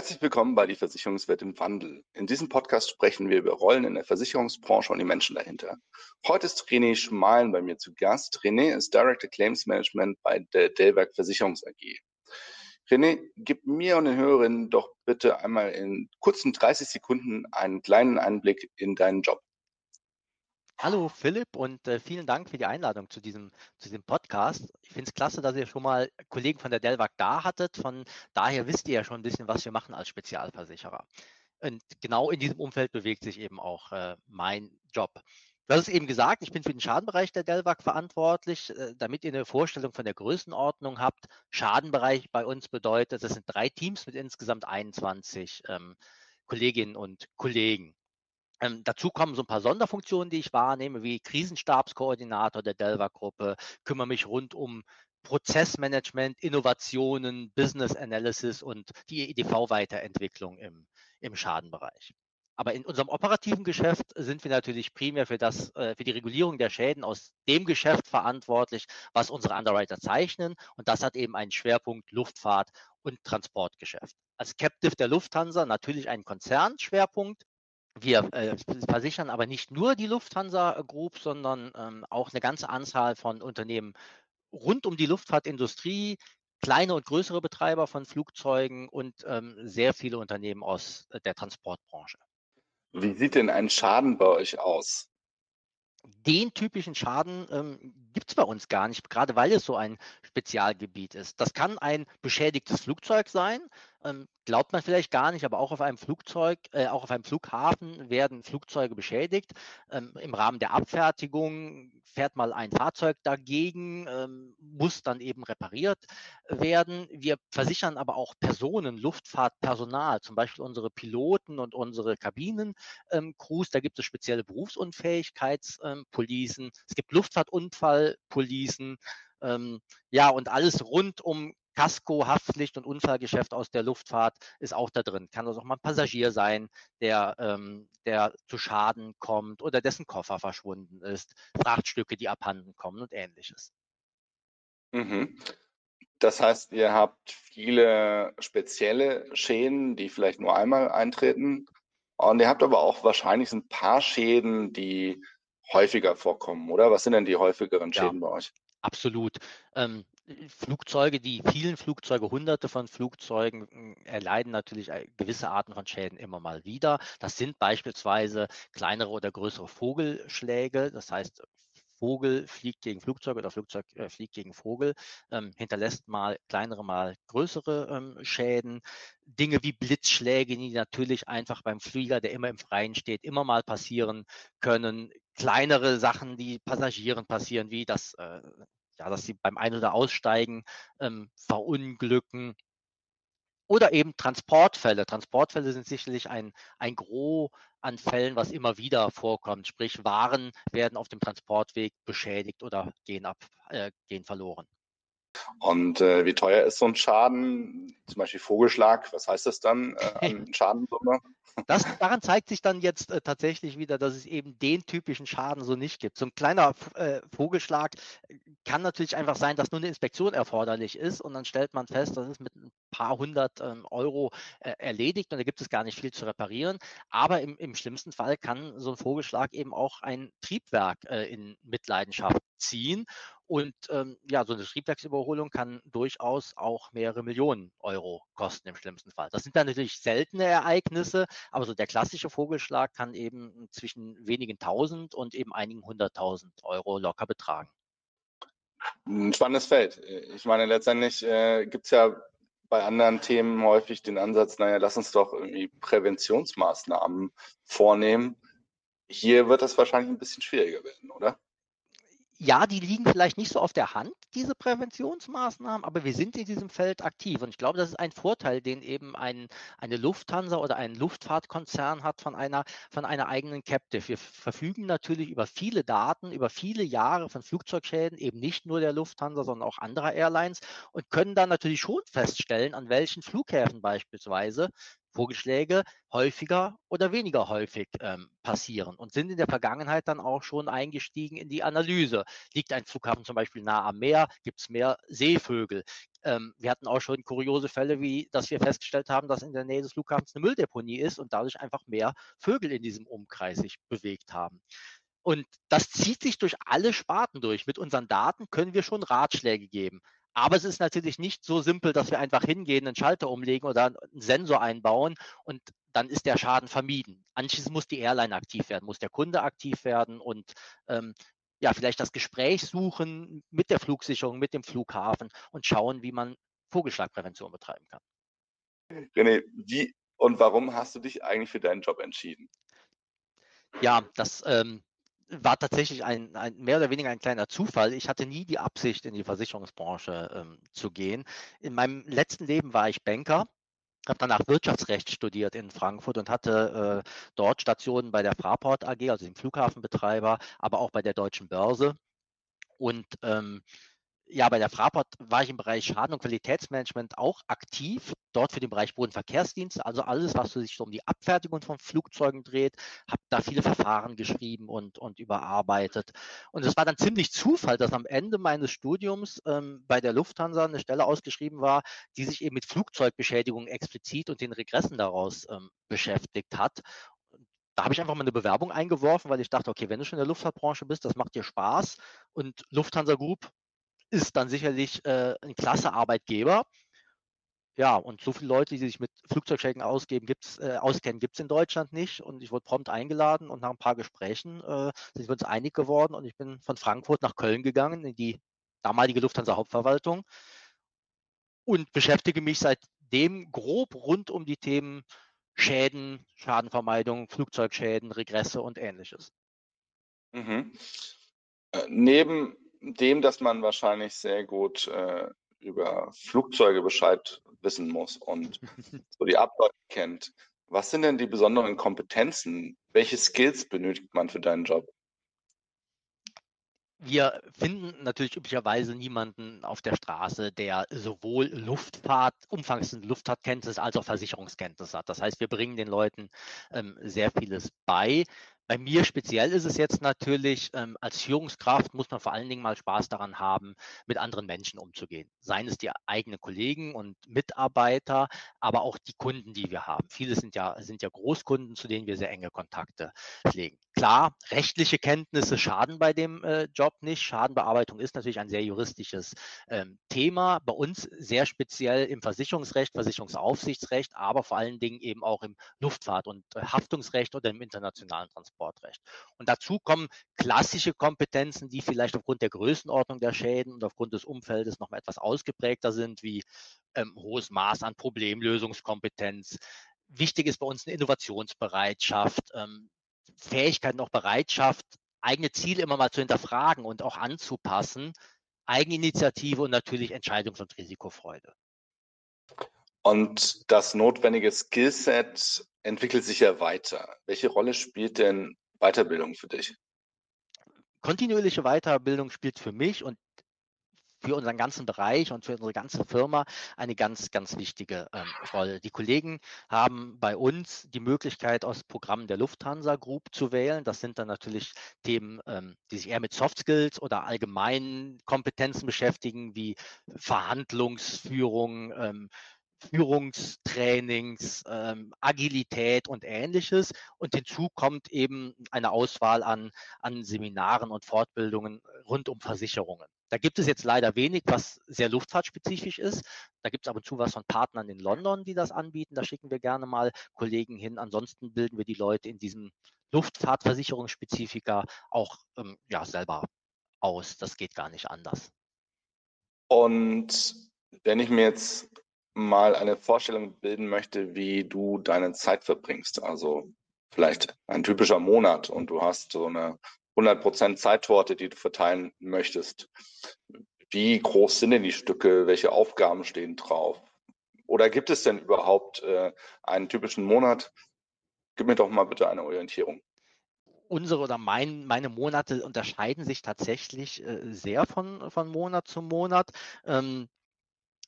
Herzlich willkommen bei die Versicherungswelt im Wandel. In diesem Podcast sprechen wir über Rollen in der Versicherungsbranche und die Menschen dahinter. Heute ist René Schmalen bei mir zu Gast. René ist Director Claims Management bei der Dellwerk Versicherungs AG. René, gib mir und den Hörerinnen doch bitte einmal in kurzen 30 Sekunden einen kleinen Einblick in deinen Job. Hallo Philipp und äh, vielen Dank für die Einladung zu diesem, zu diesem Podcast. Ich finde es klasse, dass ihr schon mal Kollegen von der Delwag da hattet. Von daher wisst ihr ja schon ein bisschen, was wir machen als Spezialversicherer. Und genau in diesem Umfeld bewegt sich eben auch äh, mein Job. Du hast es eben gesagt, ich bin für den Schadenbereich der Delwag verantwortlich, äh, damit ihr eine Vorstellung von der Größenordnung habt. Schadenbereich bei uns bedeutet, das sind drei Teams mit insgesamt 21 ähm, Kolleginnen und Kollegen. Ähm, dazu kommen so ein paar Sonderfunktionen, die ich wahrnehme, wie Krisenstabskoordinator der Delva-Gruppe, kümmere mich rund um Prozessmanagement, Innovationen, Business Analysis und die EDV-Weiterentwicklung im, im Schadenbereich. Aber in unserem operativen Geschäft sind wir natürlich primär für, das, äh, für die Regulierung der Schäden aus dem Geschäft verantwortlich, was unsere Underwriter zeichnen. Und das hat eben einen Schwerpunkt Luftfahrt und Transportgeschäft. Als Captive der Lufthansa natürlich einen Konzernschwerpunkt, wir äh, versichern aber nicht nur die Lufthansa Group, sondern ähm, auch eine ganze Anzahl von Unternehmen rund um die Luftfahrtindustrie, kleine und größere Betreiber von Flugzeugen und ähm, sehr viele Unternehmen aus äh, der Transportbranche. Wie sieht denn ein Schaden bei euch aus? Den typischen Schaden ähm, gibt es bei uns gar nicht, gerade weil es so ein Spezialgebiet ist. Das kann ein beschädigtes Flugzeug sein, ähm, glaubt man vielleicht gar nicht, aber auch auf einem Flugzeug, äh, auch auf einem Flughafen werden Flugzeuge beschädigt. Ähm, Im Rahmen der Abfertigung fährt mal ein Fahrzeug dagegen, ähm, muss dann eben repariert werden. Wir versichern aber auch Personen, Luftfahrtpersonal, zum Beispiel unsere Piloten und unsere Kabinencrews. da gibt es spezielle Berufsunfähigkeitspolicen. es gibt Luftfahrtunfallpolicen. ja, und alles rund um Kasko, Haftpflicht und Unfallgeschäft aus der Luftfahrt ist auch da drin. Kann also auch mal ein Passagier sein, der, ähm, der zu Schaden kommt oder dessen Koffer verschwunden ist, Frachtstücke, die abhanden kommen und ähnliches. Mhm. Das heißt, ihr habt viele spezielle Schäden, die vielleicht nur einmal eintreten. Und ihr habt aber auch wahrscheinlich ein paar Schäden, die häufiger vorkommen, oder? Was sind denn die häufigeren Schäden ja, bei euch? Absolut. Ähm, Flugzeuge, die vielen Flugzeuge, hunderte von Flugzeugen hm, erleiden natürlich äh, gewisse Arten von Schäden immer mal wieder. Das sind beispielsweise kleinere oder größere Vogelschläge. Das heißt, Vogel fliegt gegen Flugzeug oder Flugzeug äh, fliegt gegen Vogel, ähm, hinterlässt mal kleinere, mal größere ähm, Schäden. Dinge wie Blitzschläge, die natürlich einfach beim Flieger, der immer im Freien steht, immer mal passieren können. Kleinere Sachen, die Passagieren passieren, wie das äh, ja, dass sie beim Ein- oder Aussteigen ähm, verunglücken. Oder eben Transportfälle. Transportfälle sind sicherlich ein, ein Gros an Fällen, was immer wieder vorkommt. Sprich, Waren werden auf dem Transportweg beschädigt oder gehen, ab, äh, gehen verloren. Und äh, wie teuer ist so ein Schaden? Zum Beispiel Vogelschlag, was heißt das dann äh, Schadensumme? Das, daran zeigt sich dann jetzt äh, tatsächlich wieder, dass es eben den typischen Schaden so nicht gibt. So ein kleiner äh, Vogelschlag äh, kann natürlich einfach sein, dass nur eine Inspektion erforderlich ist und dann stellt man fest, das ist mit ein paar hundert ähm, Euro äh, erledigt und da gibt es gar nicht viel zu reparieren. Aber im, im schlimmsten Fall kann so ein Vogelschlag eben auch ein Triebwerk äh, in Mitleidenschaft ziehen. Und ähm, ja, so eine Triebwerksüberholung kann durchaus auch mehrere Millionen Euro kosten im schlimmsten Fall. Das sind dann natürlich seltene Ereignisse, aber so der klassische Vogelschlag kann eben zwischen wenigen tausend und eben einigen hunderttausend Euro locker betragen. Ein spannendes Feld. Ich meine, letztendlich äh, gibt es ja bei anderen Themen häufig den Ansatz, naja, lass uns doch irgendwie Präventionsmaßnahmen vornehmen. Hier wird das wahrscheinlich ein bisschen schwieriger werden, oder? Ja, die liegen vielleicht nicht so auf der Hand, diese Präventionsmaßnahmen, aber wir sind in diesem Feld aktiv. Und ich glaube, das ist ein Vorteil, den eben ein, eine Lufthansa oder ein Luftfahrtkonzern hat von einer, von einer eigenen Captive. Wir verfügen natürlich über viele Daten, über viele Jahre von Flugzeugschäden, eben nicht nur der Lufthansa, sondern auch anderer Airlines und können dann natürlich schon feststellen, an welchen Flughäfen beispielsweise Vorgeschläge häufiger oder weniger häufig ähm, passieren und sind in der Vergangenheit dann auch schon eingestiegen in die Analyse. Liegt ein Flughafen zum Beispiel nah am Meer, gibt es mehr Seevögel. Ähm, wir hatten auch schon kuriose Fälle, wie dass wir festgestellt haben, dass in der Nähe des Flughafens eine Mülldeponie ist und dadurch einfach mehr Vögel in diesem Umkreis sich bewegt haben. Und das zieht sich durch alle Sparten durch. Mit unseren Daten können wir schon Ratschläge geben. Aber es ist natürlich nicht so simpel, dass wir einfach hingehen, einen Schalter umlegen oder einen Sensor einbauen und dann ist der Schaden vermieden. Anschließend muss die Airline aktiv werden, muss der Kunde aktiv werden und ähm, ja, vielleicht das Gespräch suchen mit der Flugsicherung, mit dem Flughafen und schauen, wie man Vogelschlagprävention betreiben kann. René, wie und warum hast du dich eigentlich für deinen Job entschieden? Ja, das ähm, war tatsächlich ein, ein, mehr oder weniger ein kleiner Zufall. Ich hatte nie die Absicht, in die Versicherungsbranche ähm, zu gehen. In meinem letzten Leben war ich Banker, habe danach Wirtschaftsrecht studiert in Frankfurt und hatte äh, dort Stationen bei der Fraport AG, also dem Flughafenbetreiber, aber auch bei der Deutschen Börse. Und ähm, ja, bei der Fraport war ich im Bereich Schaden- und Qualitätsmanagement auch aktiv, dort für den Bereich Bodenverkehrsdienst, also alles, was sich um die Abfertigung von Flugzeugen dreht, habe da viele Verfahren geschrieben und, und überarbeitet. Und es war dann ziemlich Zufall, dass am Ende meines Studiums ähm, bei der Lufthansa eine Stelle ausgeschrieben war, die sich eben mit Flugzeugbeschädigungen explizit und den Regressen daraus ähm, beschäftigt hat. Da habe ich einfach mal eine Bewerbung eingeworfen, weil ich dachte, okay, wenn du schon in der Luftfahrtbranche bist, das macht dir Spaß. Und Lufthansa Group ist dann sicherlich äh, ein klasse Arbeitgeber. Ja, und so viele Leute, die sich mit Flugzeugschäden ausgeben, gibt's, äh, auskennen, gibt es in Deutschland nicht. Und ich wurde prompt eingeladen und nach ein paar Gesprächen äh, sind wir uns einig geworden. Und ich bin von Frankfurt nach Köln gegangen, in die damalige Lufthansa Hauptverwaltung und beschäftige mich seitdem grob rund um die Themen Schäden, Schadenvermeidung, Flugzeugschäden, Regresse und ähnliches. Mhm. Äh, neben dem, dass man wahrscheinlich sehr gut äh, über Flugzeuge Bescheid wissen muss und so die Abläufe kennt. Was sind denn die besonderen Kompetenzen? Welche Skills benötigt man für deinen Job? Wir finden natürlich üblicherweise niemanden auf der Straße, der sowohl Luftfahrt, umfassende Luftfahrtkenntnisse als auch Versicherungskenntnisse hat. Das heißt, wir bringen den Leuten ähm, sehr vieles bei. Bei mir speziell ist es jetzt natürlich, ähm, als Führungskraft muss man vor allen Dingen mal Spaß daran haben, mit anderen Menschen umzugehen. Seien es die eigenen Kollegen und Mitarbeiter, aber auch die Kunden, die wir haben. Viele sind ja, sind ja Großkunden, zu denen wir sehr enge Kontakte pflegen. Klar, rechtliche Kenntnisse schaden bei dem äh, Job nicht. Schadenbearbeitung ist natürlich ein sehr juristisches ähm, Thema. Bei uns sehr speziell im Versicherungsrecht, Versicherungsaufsichtsrecht, aber vor allen Dingen eben auch im Luftfahrt- und äh, Haftungsrecht oder im internationalen Transport. Sportrecht. Und dazu kommen klassische Kompetenzen, die vielleicht aufgrund der Größenordnung der Schäden und aufgrund des Umfeldes noch etwas ausgeprägter sind, wie ähm, hohes Maß an Problemlösungskompetenz. Wichtig ist bei uns eine Innovationsbereitschaft, ähm, Fähigkeit und auch Bereitschaft, eigene Ziele immer mal zu hinterfragen und auch anzupassen, Eigeninitiative und natürlich Entscheidungs- und Risikofreude. Und das notwendige Skillset entwickelt sich ja weiter. Welche Rolle spielt denn Weiterbildung für dich? Kontinuierliche Weiterbildung spielt für mich und für unseren ganzen Bereich und für unsere ganze Firma eine ganz, ganz wichtige ähm, Rolle. Die Kollegen haben bei uns die Möglichkeit, aus Programmen der Lufthansa Group zu wählen. Das sind dann natürlich Themen, ähm, die sich eher mit Soft Skills oder allgemeinen Kompetenzen beschäftigen, wie Verhandlungsführung, ähm, Führungstrainings, ähm, Agilität und ähnliches. Und hinzu kommt eben eine Auswahl an, an Seminaren und Fortbildungen rund um Versicherungen. Da gibt es jetzt leider wenig, was sehr luftfahrtspezifisch ist. Da gibt es ab und zu was von Partnern in London, die das anbieten. Da schicken wir gerne mal Kollegen hin. Ansonsten bilden wir die Leute in diesem Luftfahrtversicherungsspezifika auch ähm, ja, selber aus. Das geht gar nicht anders. Und wenn ich mir jetzt mal eine Vorstellung bilden möchte, wie du deine Zeit verbringst. Also vielleicht ein typischer Monat und du hast so eine 100% Zeittorte, die du verteilen möchtest. Wie groß sind denn die Stücke? Welche Aufgaben stehen drauf? Oder gibt es denn überhaupt äh, einen typischen Monat? Gib mir doch mal bitte eine Orientierung. Unsere oder mein, meine Monate unterscheiden sich tatsächlich äh, sehr von, von Monat zu Monat. Ähm,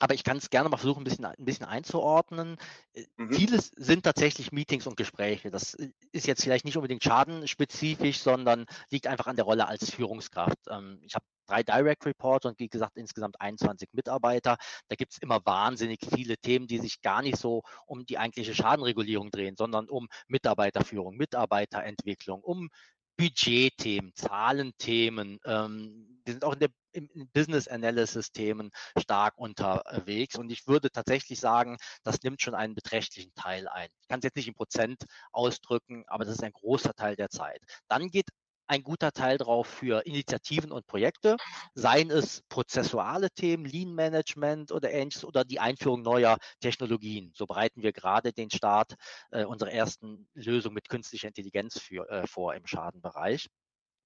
aber ich kann es gerne mal versuchen, ein bisschen, ein bisschen einzuordnen. Äh, mhm. Vieles sind tatsächlich Meetings und Gespräche. Das äh, ist jetzt vielleicht nicht unbedingt schadenspezifisch, sondern liegt einfach an der Rolle als Führungskraft. Ähm, ich habe drei Direct Reports und wie gesagt insgesamt 21 Mitarbeiter. Da gibt es immer wahnsinnig viele Themen, die sich gar nicht so um die eigentliche Schadenregulierung drehen, sondern um Mitarbeiterführung, Mitarbeiterentwicklung, um Budgetthemen, Zahlenthemen. Ähm, wir sind auch in der im Business Analysis Themen stark unterwegs. Und ich würde tatsächlich sagen, das nimmt schon einen beträchtlichen Teil ein. Ich kann es jetzt nicht in Prozent ausdrücken, aber das ist ein großer Teil der Zeit. Dann geht ein guter Teil drauf für Initiativen und Projekte, seien es prozessuale Themen, Lean Management oder ähnliches oder die Einführung neuer Technologien. So bereiten wir gerade den Start äh, unserer ersten Lösung mit künstlicher Intelligenz für, äh, vor im Schadenbereich.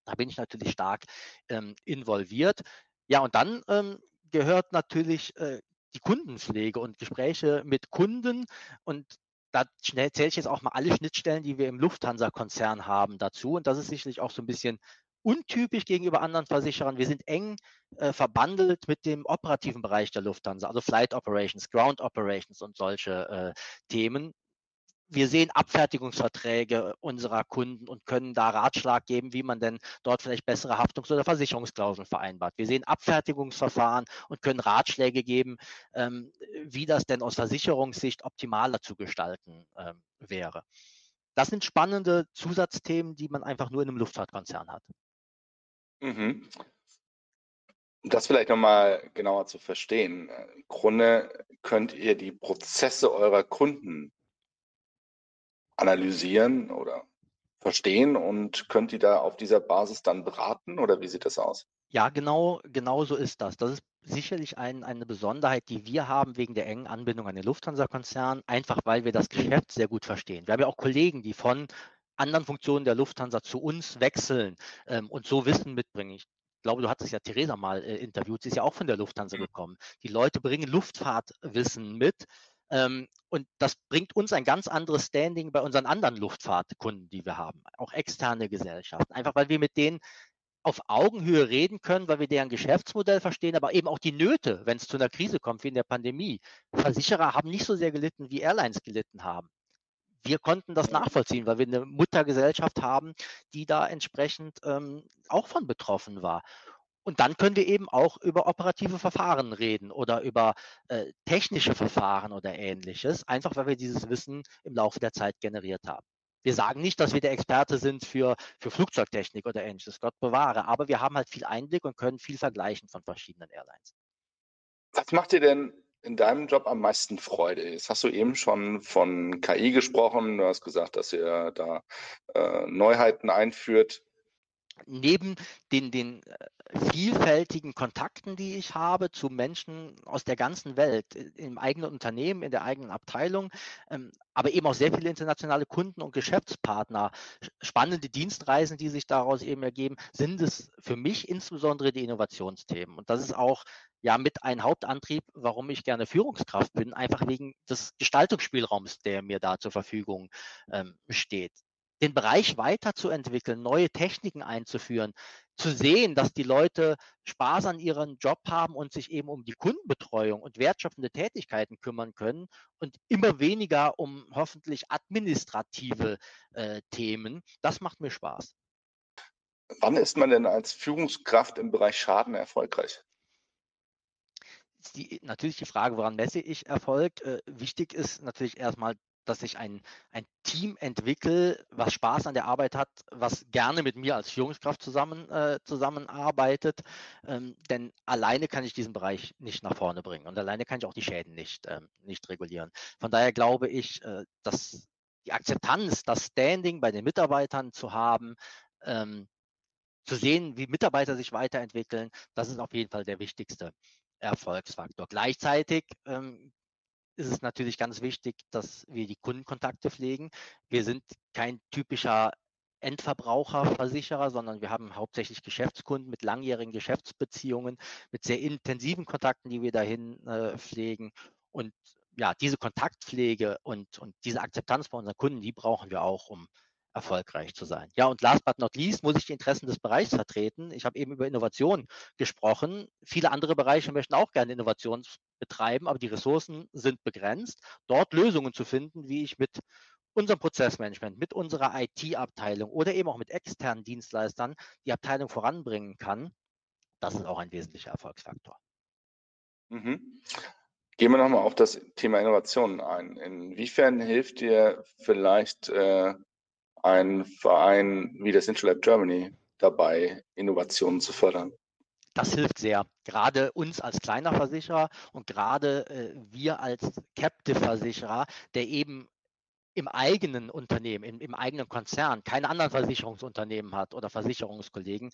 Da bin ich natürlich stark ähm, involviert. Ja, und dann ähm, gehört natürlich äh, die Kundenpflege und Gespräche mit Kunden. Und da zähle ich jetzt auch mal alle Schnittstellen, die wir im Lufthansa-Konzern haben dazu. Und das ist sicherlich auch so ein bisschen untypisch gegenüber anderen Versicherern. Wir sind eng äh, verbandelt mit dem operativen Bereich der Lufthansa, also Flight Operations, Ground Operations und solche äh, Themen wir sehen Abfertigungsverträge unserer Kunden und können da Ratschlag geben, wie man denn dort vielleicht bessere Haftungs- oder Versicherungsklauseln vereinbart. Wir sehen Abfertigungsverfahren und können Ratschläge geben, ähm, wie das denn aus Versicherungssicht optimaler zu gestalten ähm, wäre. Das sind spannende Zusatzthemen, die man einfach nur in einem Luftfahrtkonzern hat. Mhm. Das vielleicht nochmal genauer zu verstehen. Im Grunde könnt ihr die Prozesse eurer Kunden analysieren oder verstehen und könnt ihr da auf dieser Basis dann beraten oder wie sieht das aus? Ja, genau, genau so ist das. Das ist sicherlich ein, eine Besonderheit, die wir haben wegen der engen Anbindung an den Lufthansa-Konzern, einfach weil wir das Geschäft sehr gut verstehen. Wir haben ja auch Kollegen, die von anderen Funktionen der Lufthansa zu uns wechseln ähm, und so Wissen mitbringen. Ich glaube, du hattest ja Theresa mal äh, interviewt, sie ist ja auch von der Lufthansa mhm. gekommen. Die Leute bringen Luftfahrtwissen mit, und das bringt uns ein ganz anderes Standing bei unseren anderen Luftfahrtkunden, die wir haben, auch externe Gesellschaften. Einfach weil wir mit denen auf Augenhöhe reden können, weil wir deren Geschäftsmodell verstehen, aber eben auch die Nöte, wenn es zu einer Krise kommt, wie in der Pandemie. Versicherer haben nicht so sehr gelitten, wie Airlines gelitten haben. Wir konnten das nachvollziehen, weil wir eine Muttergesellschaft haben, die da entsprechend ähm, auch von betroffen war. Und dann können wir eben auch über operative Verfahren reden oder über äh, technische Verfahren oder ähnliches, einfach weil wir dieses Wissen im Laufe der Zeit generiert haben. Wir sagen nicht, dass wir der Experte sind für, für Flugzeugtechnik oder ähnliches, Gott bewahre, aber wir haben halt viel Einblick und können viel vergleichen von verschiedenen Airlines. Was macht dir denn in deinem Job am meisten Freude? Jetzt hast du eben schon von KI gesprochen, du hast gesagt, dass ihr da äh, Neuheiten einführt neben den, den äh, vielfältigen Kontakten, die ich habe zu Menschen aus der ganzen Welt, äh, im eigenen Unternehmen, in der eigenen Abteilung, ähm, aber eben auch sehr viele internationale Kunden und Geschäftspartner, spannende Dienstreisen, die sich daraus eben ergeben, sind es für mich insbesondere die Innovationsthemen. Und das ist auch ja mit ein Hauptantrieb, warum ich gerne Führungskraft bin, einfach wegen des Gestaltungsspielraums, der mir da zur Verfügung ähm, steht den Bereich weiterzuentwickeln, neue Techniken einzuführen, zu sehen, dass die Leute Spaß an ihrem Job haben und sich eben um die Kundenbetreuung und wertschöpfende Tätigkeiten kümmern können und immer weniger um hoffentlich administrative äh, Themen. Das macht mir Spaß. Wann ist man denn als Führungskraft im Bereich Schaden erfolgreich? Die, natürlich die Frage, woran messe ich Erfolg? Äh, wichtig ist natürlich erstmal dass ich ein, ein Team entwickle, was Spaß an der Arbeit hat, was gerne mit mir als Führungskraft zusammen, äh, zusammenarbeitet. Ähm, denn alleine kann ich diesen Bereich nicht nach vorne bringen und alleine kann ich auch die Schäden nicht, ähm, nicht regulieren. Von daher glaube ich, äh, dass die Akzeptanz, das Standing bei den Mitarbeitern zu haben, ähm, zu sehen, wie Mitarbeiter sich weiterentwickeln, das ist auf jeden Fall der wichtigste Erfolgsfaktor. Gleichzeitig ähm, ist es natürlich ganz wichtig, dass wir die Kundenkontakte pflegen. Wir sind kein typischer Endverbraucherversicherer, sondern wir haben hauptsächlich Geschäftskunden mit langjährigen Geschäftsbeziehungen, mit sehr intensiven Kontakten, die wir dahin äh, pflegen. Und ja, diese Kontaktpflege und, und diese Akzeptanz bei unseren Kunden, die brauchen wir auch, um erfolgreich zu sein. Ja, und last but not least muss ich die Interessen des Bereichs vertreten. Ich habe eben über Innovation gesprochen. Viele andere Bereiche möchten auch gerne Innovation betreiben, aber die Ressourcen sind begrenzt. Dort Lösungen zu finden, wie ich mit unserem Prozessmanagement, mit unserer IT-Abteilung oder eben auch mit externen Dienstleistern die Abteilung voranbringen kann, das ist auch ein wesentlicher Erfolgsfaktor. Mhm. Gehen wir nochmal auf das Thema Innovation ein. Inwiefern hilft dir vielleicht äh, ein Verein wie das Intellab Germany dabei, Innovationen zu fördern? Das hilft sehr. Gerade uns als kleiner Versicherer und gerade äh, wir als Captive-Versicherer, der eben im eigenen Unternehmen, im, im eigenen Konzern keine anderen Versicherungsunternehmen hat oder Versicherungskollegen,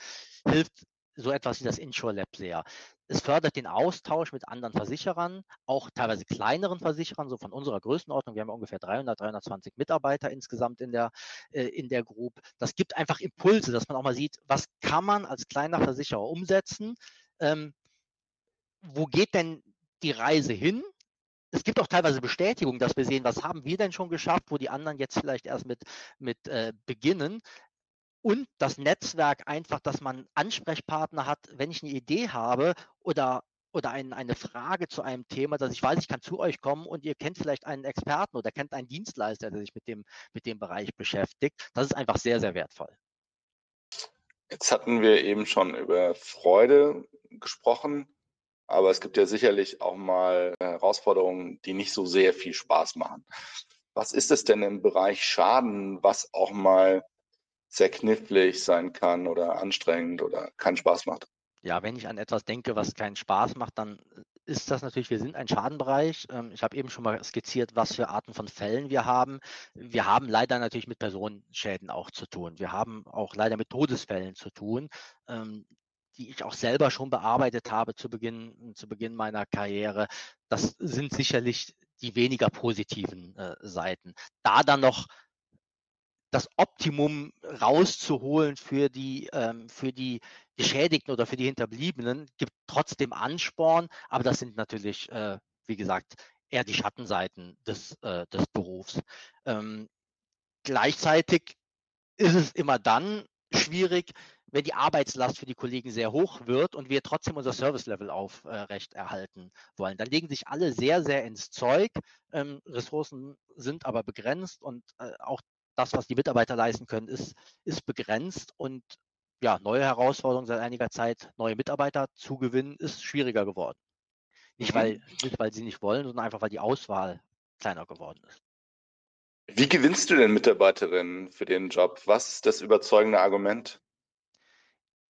hilft so etwas wie das Insure Lab sehr. Es fördert den Austausch mit anderen Versicherern, auch teilweise kleineren Versicherern, so von unserer Größenordnung. Wir haben ungefähr 300, 320 Mitarbeiter insgesamt in der, äh, in der Group. Das gibt einfach Impulse, dass man auch mal sieht, was kann man als kleiner Versicherer umsetzen? Ähm, wo geht denn die Reise hin? es gibt auch teilweise Bestätigung, dass wir sehen, was haben wir denn schon geschafft, wo die anderen jetzt vielleicht erst mit, mit äh, beginnen und das Netzwerk einfach, dass man Ansprechpartner hat, wenn ich eine Idee habe oder oder ein, eine Frage zu einem Thema, dass ich weiß, ich kann zu euch kommen und ihr kennt vielleicht einen Experten oder kennt einen Dienstleister, der sich mit dem, mit dem Bereich beschäftigt. Das ist einfach sehr, sehr wertvoll. Jetzt hatten wir eben schon über Freude gesprochen, aber es gibt ja sicherlich auch mal Herausforderungen, die nicht so sehr viel Spaß machen. Was ist es denn im Bereich Schaden, was auch mal sehr knifflig sein kann oder anstrengend oder keinen Spaß macht. Ja, wenn ich an etwas denke, was keinen Spaß macht, dann ist das natürlich, wir sind ein Schadenbereich. Ähm, ich habe eben schon mal skizziert, was für Arten von Fällen wir haben. Wir haben leider natürlich mit Personenschäden auch zu tun. Wir haben auch leider mit Todesfällen zu tun, ähm, die ich auch selber schon bearbeitet habe zu Beginn, zu Beginn meiner Karriere. Das sind sicherlich die weniger positiven äh, Seiten. Da dann noch das Optimum rauszuholen für die, ähm, für die Geschädigten oder für die Hinterbliebenen, gibt trotzdem Ansporn, aber das sind natürlich, äh, wie gesagt, eher die Schattenseiten des, äh, des Berufs. Ähm, gleichzeitig ist es immer dann schwierig, wenn die Arbeitslast für die Kollegen sehr hoch wird und wir trotzdem unser Service-Level aufrecht erhalten wollen. Dann legen sich alle sehr, sehr ins Zeug. Ähm, Ressourcen sind aber begrenzt und äh, auch das, was die Mitarbeiter leisten können, ist, ist begrenzt und ja, neue Herausforderungen seit einiger Zeit, neue Mitarbeiter zu gewinnen, ist schwieriger geworden. Nicht, mhm. weil, nicht, weil sie nicht wollen, sondern einfach, weil die Auswahl kleiner geworden ist. Wie gewinnst du denn Mitarbeiterinnen für den Job? Was ist das überzeugende Argument?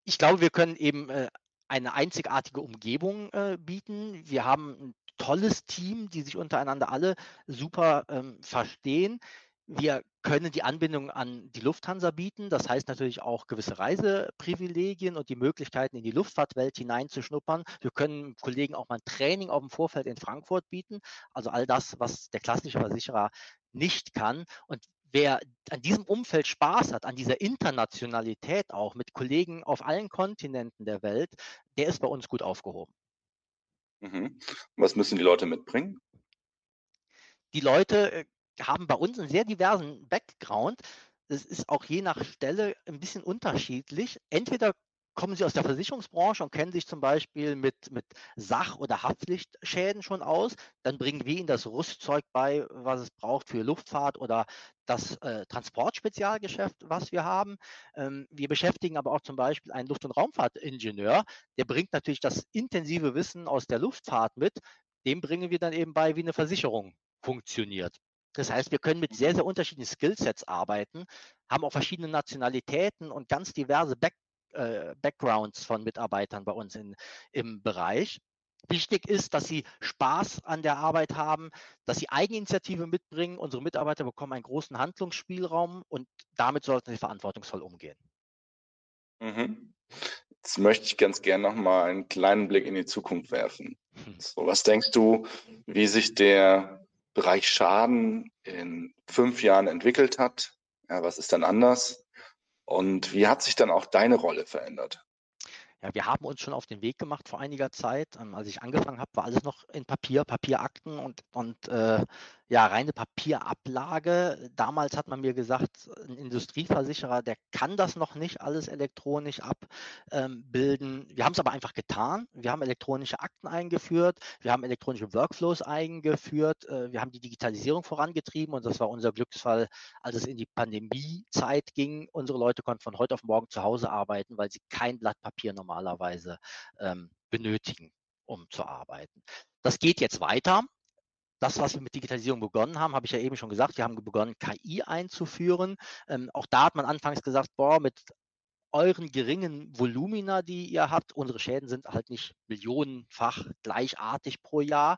Ich glaube, wir können eben äh, eine einzigartige Umgebung äh, bieten. Wir haben ein tolles Team, die sich untereinander alle super ähm, verstehen. Wir können die Anbindung an die Lufthansa bieten. Das heißt natürlich auch gewisse Reiseprivilegien und die Möglichkeiten, in die Luftfahrtwelt hineinzuschnuppern. Wir können Kollegen auch mal ein Training auf dem Vorfeld in Frankfurt bieten. Also all das, was der klassische Versicherer nicht kann. Und wer an diesem Umfeld Spaß hat, an dieser Internationalität auch mit Kollegen auf allen Kontinenten der Welt, der ist bei uns gut aufgehoben. Mhm. Was müssen die Leute mitbringen? Die Leute äh, haben bei uns einen sehr diversen Background. Das ist auch je nach Stelle ein bisschen unterschiedlich. Entweder kommen Sie aus der Versicherungsbranche und kennen sich zum Beispiel mit, mit Sach- oder Haftpflichtschäden schon aus. Dann bringen wir Ihnen das Rüstzeug bei, was es braucht für Luftfahrt oder das äh, Transportspezialgeschäft, was wir haben. Ähm, wir beschäftigen aber auch zum Beispiel einen Luft- und Raumfahrtingenieur. Der bringt natürlich das intensive Wissen aus der Luftfahrt mit. Dem bringen wir dann eben bei, wie eine Versicherung funktioniert. Das heißt, wir können mit sehr, sehr unterschiedlichen Skillsets arbeiten, haben auch verschiedene Nationalitäten und ganz diverse Back, äh, Backgrounds von Mitarbeitern bei uns in, im Bereich. Wichtig ist, dass sie Spaß an der Arbeit haben, dass sie Eigeninitiative mitbringen. Unsere Mitarbeiter bekommen einen großen Handlungsspielraum und damit sollten sie verantwortungsvoll umgehen. Mhm. Jetzt möchte ich ganz gerne noch mal einen kleinen Blick in die Zukunft werfen. So, was denkst du, wie sich der Bereich Schaden in fünf Jahren entwickelt hat. Ja, was ist dann anders? Und wie hat sich dann auch deine Rolle verändert? Ja, wir haben uns schon auf den Weg gemacht vor einiger Zeit. Ähm, als ich angefangen habe, war alles noch in Papier, Papierakten und, und äh, ja, reine Papierablage. Damals hat man mir gesagt, ein Industrieversicherer, der kann das noch nicht alles elektronisch abbilden. Wir haben es aber einfach getan. Wir haben elektronische Akten eingeführt, wir haben elektronische Workflows eingeführt, äh, wir haben die Digitalisierung vorangetrieben und das war unser Glücksfall, als es in die Pandemiezeit ging. Unsere Leute konnten von heute auf morgen zu Hause arbeiten, weil sie kein Blatt Papier normalerweise ähm, benötigen, um zu arbeiten. Das geht jetzt weiter das, was wir mit Digitalisierung begonnen haben, habe ich ja eben schon gesagt, wir haben begonnen, KI einzuführen. Ähm, auch da hat man anfangs gesagt, boah, mit euren geringen Volumina, die ihr habt, unsere Schäden sind halt nicht millionenfach gleichartig pro Jahr,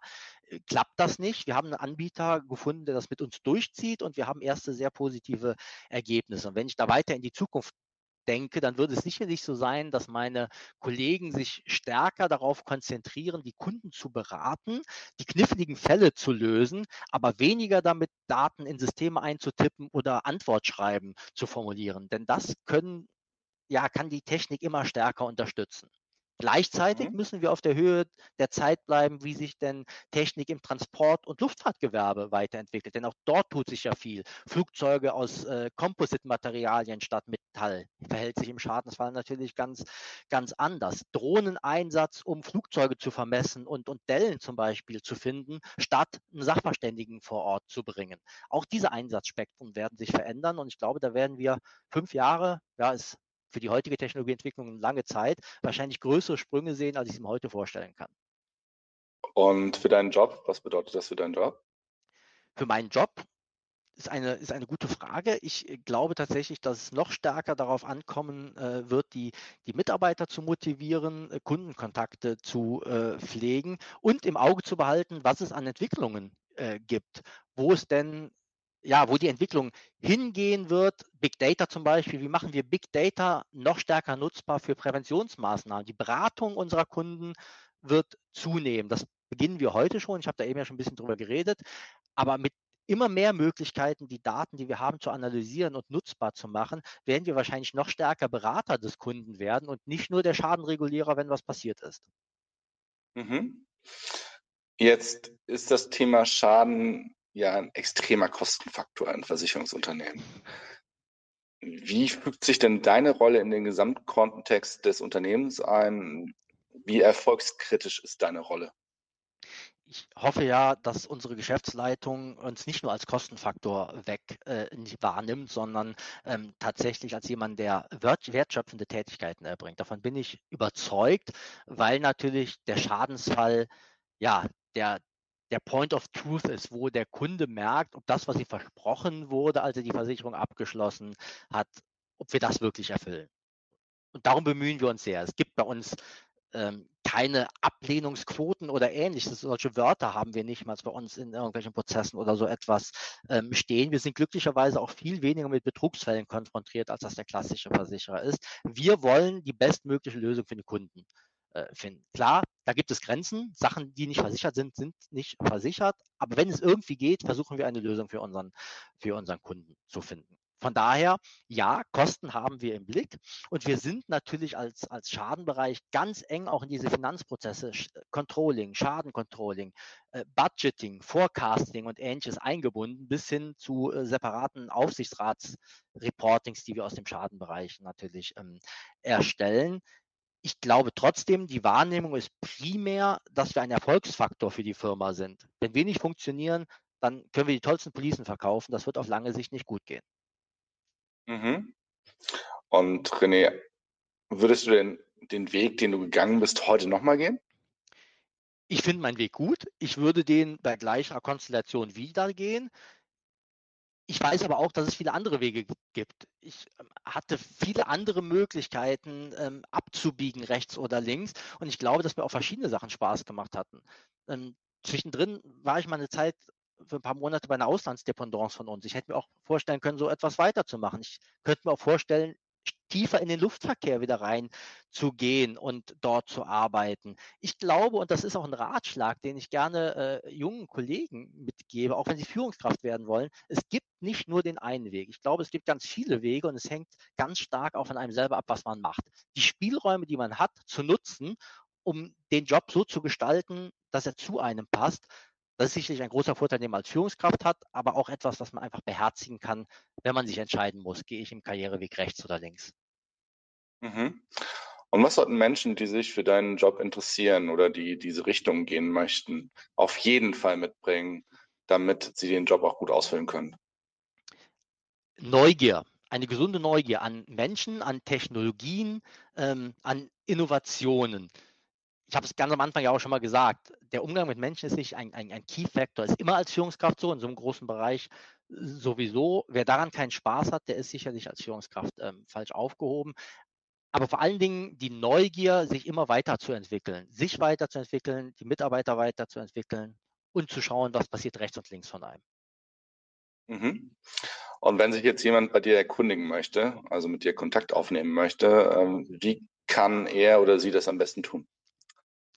äh, klappt das nicht. Wir haben einen Anbieter gefunden, der das mit uns durchzieht und wir haben erste sehr positive Ergebnisse. Und wenn ich da weiter in die Zukunft denke, dann würde es sicherlich so sein, dass meine Kollegen sich stärker darauf konzentrieren, die Kunden zu beraten, die kniffligen Fälle zu lösen, aber weniger damit Daten in Systeme einzutippen oder Antwortschreiben zu formulieren. Denn das können, ja, kann die Technik immer stärker unterstützen. Gleichzeitig mhm. müssen wir auf der Höhe der Zeit bleiben, wie sich denn Technik im Transport- und Luftfahrtgewerbe weiterentwickelt. Denn auch dort tut sich ja viel. Flugzeuge aus äh, Composite-Materialien statt Metall verhält sich im Schadensfall natürlich ganz, ganz anders. Drohneneinsatz, um Flugzeuge zu vermessen und, und Dellen zum Beispiel zu finden, statt einen Sachverständigen vor Ort zu bringen. Auch diese Einsatzspektren werden sich verändern und ich glaube, da werden wir fünf Jahre, ja, ist für die heutige Technologieentwicklung lange Zeit wahrscheinlich größere Sprünge sehen, als ich es mir heute vorstellen kann. Und für deinen Job, was bedeutet das für deinen Job? Für meinen Job ist eine, ist eine gute Frage. Ich äh, glaube tatsächlich, dass es noch stärker darauf ankommen äh, wird, die, die Mitarbeiter zu motivieren, äh, Kundenkontakte zu äh, pflegen und im Auge zu behalten, was es an Entwicklungen äh, gibt, wo es denn ja, wo die Entwicklung hingehen wird, Big Data zum Beispiel, wie machen wir Big Data noch stärker nutzbar für Präventionsmaßnahmen? Die Beratung unserer Kunden wird zunehmen. Das beginnen wir heute schon. Ich habe da eben ja schon ein bisschen drüber geredet. Aber mit immer mehr Möglichkeiten, die Daten, die wir haben, zu analysieren und nutzbar zu machen, werden wir wahrscheinlich noch stärker Berater des Kunden werden und nicht nur der Schadenregulierer, wenn was passiert ist. Mhm. Jetzt ist das Thema Schaden ja ein extremer Kostenfaktor in Versicherungsunternehmen. Wie fügt sich denn deine Rolle in den Gesamtkontext des Unternehmens ein? Wie erfolgskritisch ist deine Rolle? ich hoffe ja, dass unsere Geschäftsleitung uns nicht nur als Kostenfaktor weg äh, wahrnimmt, sondern ähm, tatsächlich als jemand, der wertschöpfende Tätigkeiten erbringt. Davon bin ich überzeugt, weil natürlich der Schadensfall ja der, der Point of Truth ist, wo der Kunde merkt, ob das, was ihm versprochen wurde, als er die Versicherung abgeschlossen hat, ob wir das wirklich erfüllen. Und darum bemühen wir uns sehr. Es gibt bei uns ähm, keine Ablehnungsquoten oder ähnliches. Solche Wörter haben wir nicht mal bei uns in irgendwelchen Prozessen oder so etwas ähm, stehen. Wir sind glücklicherweise auch viel weniger mit Betrugsfällen konfrontiert, als das der klassische Versicherer ist. Wir wollen die bestmögliche Lösung für den Kunden finden. Klar, da gibt es Grenzen. Sachen, die nicht versichert sind, sind nicht versichert. Aber wenn es irgendwie geht, versuchen wir eine Lösung für unseren, für unseren Kunden zu finden. Von daher, ja, Kosten haben wir im Blick und wir sind natürlich als, als Schadenbereich ganz eng auch in diese Finanzprozesse, Controlling, Schadencontrolling, äh, Budgeting, Forecasting und ähnliches eingebunden, bis hin zu äh, separaten Aufsichtsratsreportings, die wir aus dem Schadenbereich natürlich ähm, erstellen ich glaube trotzdem, die Wahrnehmung ist primär, dass wir ein Erfolgsfaktor für die Firma sind. Wenn wir nicht funktionieren, dann können wir die tollsten Policen verkaufen. Das wird auf lange Sicht nicht gut gehen. Mhm. Und René, würdest du denn den Weg, den du gegangen bist, heute nochmal gehen? Ich finde meinen Weg gut. Ich würde den bei gleicher Konstellation wieder gehen. Ich weiß aber auch, dass es viele andere Wege gibt. Ich ähm, hatte viele andere Möglichkeiten ähm, abzubiegen, rechts oder links. Und ich glaube, dass mir auch verschiedene Sachen Spaß gemacht hatten. Ähm, zwischendrin war ich mal eine Zeit für ein paar Monate bei einer Auslandsdependance von uns. Ich hätte mir auch vorstellen können, so etwas weiterzumachen. Ich könnte mir auch vorstellen, tiefer in den Luftverkehr wieder rein zu gehen und dort zu arbeiten. Ich glaube, und das ist auch ein Ratschlag, den ich gerne äh, jungen Kollegen mitgebe, auch wenn sie Führungskraft werden wollen, es gibt nicht nur den einen Weg. Ich glaube, es gibt ganz viele Wege und es hängt ganz stark auch von einem selber ab, was man macht. Die Spielräume, die man hat, zu nutzen, um den Job so zu gestalten, dass er zu einem passt. Das ist sicherlich ein großer Vorteil, den man als Führungskraft hat, aber auch etwas, was man einfach beherzigen kann, wenn man sich entscheiden muss, gehe ich im Karriereweg rechts oder links. Mhm. Und was sollten Menschen, die sich für deinen Job interessieren oder die diese Richtung gehen möchten, auf jeden Fall mitbringen, damit sie den Job auch gut ausfüllen können? Neugier, eine gesunde Neugier an Menschen, an Technologien, ähm, an Innovationen. Ich habe es ganz am Anfang ja auch schon mal gesagt, der Umgang mit Menschen ist nicht ein, ein, ein Key Factor, ist immer als Führungskraft so, in so einem großen Bereich sowieso. Wer daran keinen Spaß hat, der ist sicherlich als Führungskraft ähm, falsch aufgehoben. Aber vor allen Dingen die Neugier, sich immer weiterzuentwickeln, sich weiterzuentwickeln, die Mitarbeiter weiterzuentwickeln und zu schauen, was passiert rechts und links von einem. Mhm. Und wenn sich jetzt jemand bei dir erkundigen möchte, also mit dir Kontakt aufnehmen möchte, ähm, wie kann er oder sie das am besten tun?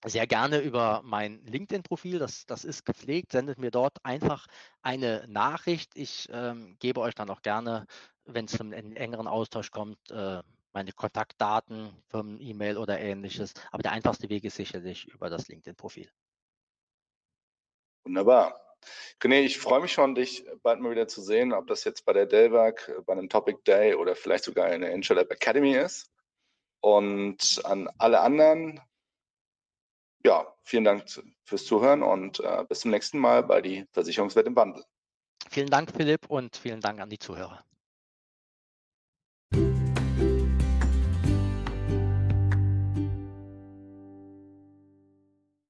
Sehr gerne über mein LinkedIn-Profil, das, das ist gepflegt, sendet mir dort einfach eine Nachricht. Ich ähm, gebe euch dann auch gerne, wenn es zum engeren Austausch kommt, äh, meine Kontaktdaten, Firmen-E-Mail oder ähnliches. Aber der einfachste Weg ist sicherlich über das LinkedIn-Profil. Wunderbar. René, ich freue mich schon, dich bald mal wieder zu sehen, ob das jetzt bei der Delvac, bei einem Topic Day oder vielleicht sogar in der InsurLab Academy ist. Und an alle anderen, ja, vielen Dank fürs Zuhören und äh, bis zum nächsten Mal bei die Versicherungswelt im Wandel. Vielen Dank, Philipp, und vielen Dank an die Zuhörer.